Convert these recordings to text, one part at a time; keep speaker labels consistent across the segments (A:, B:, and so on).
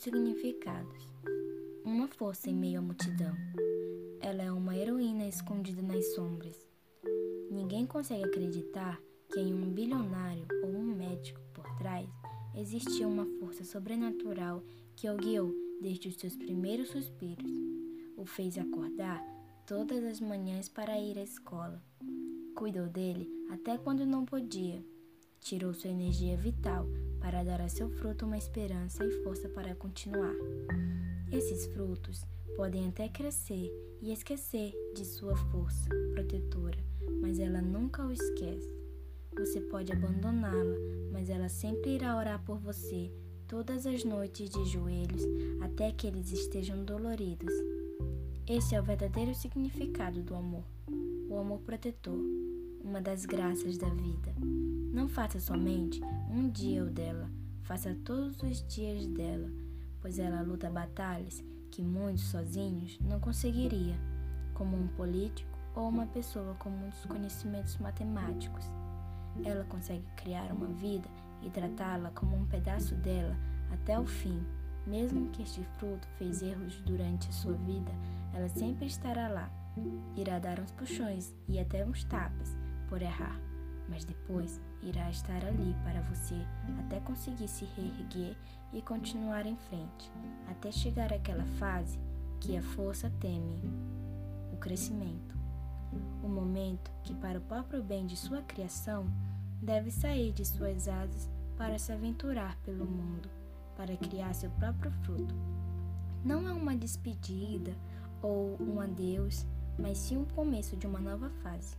A: significados. Uma força em meio à multidão. Ela é uma heroína escondida nas sombras. Ninguém consegue acreditar que em um bilionário ou um médico por trás existia uma força sobrenatural que o guiou desde os seus primeiros suspiros. O fez acordar todas as manhãs para ir à escola. Cuidou dele até quando não podia. Tirou sua energia vital para dar a seu fruto uma esperança e força para continuar. Esses frutos podem até crescer e esquecer de sua força protetora, mas ela nunca o esquece. Você pode abandoná-la, mas ela sempre irá orar por você todas as noites de joelhos até que eles estejam doloridos. Esse é o verdadeiro significado do amor, o amor protetor, uma das graças da vida. Não faça somente um dia o dela, faça todos os dias dela pois ela luta batalhas que muitos sozinhos não conseguiria, como um político ou uma pessoa com muitos conhecimentos matemáticos. Ela consegue criar uma vida e tratá-la como um pedaço dela até o fim. Mesmo que este fruto fez erros durante sua vida, ela sempre estará lá. Irá dar uns puxões e até uns tapas por errar mas depois irá estar ali para você até conseguir se reerguer e continuar em frente, até chegar àquela fase que a força teme, o crescimento. O momento que, para o próprio bem de sua criação, deve sair de suas asas para se aventurar pelo mundo, para criar seu próprio fruto. Não é uma despedida ou um adeus, mas sim o começo de uma nova fase.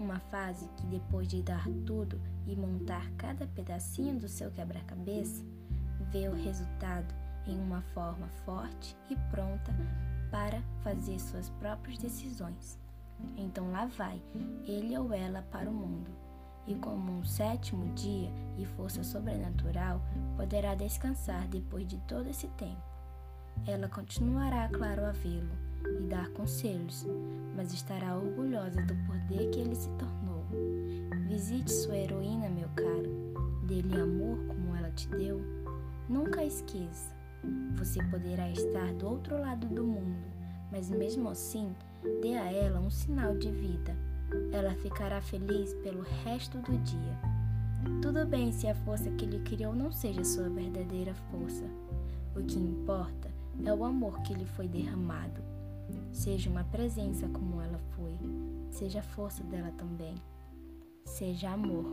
A: Uma fase que, depois de dar tudo e montar cada pedacinho do seu quebra-cabeça, vê o resultado em uma forma forte e pronta para fazer suas próprias decisões. Então lá vai ele ou ela para o mundo, e como um sétimo dia e força sobrenatural, poderá descansar depois de todo esse tempo. Ela continuará, claro, a vê-lo e dar conselhos, mas estará orgulhosa do poder que ele se tornou. Visite sua heroína, meu caro. Dê-lhe amor como ela te deu. Nunca esqueça. Você poderá estar do outro lado do mundo, mas mesmo assim, dê a ela um sinal de vida. Ela ficará feliz pelo resto do dia. Tudo bem se a força que lhe criou não seja sua verdadeira força. O que importa é o amor que lhe foi derramado. Seja uma presença como ela foi, seja a força dela também. Seja amor.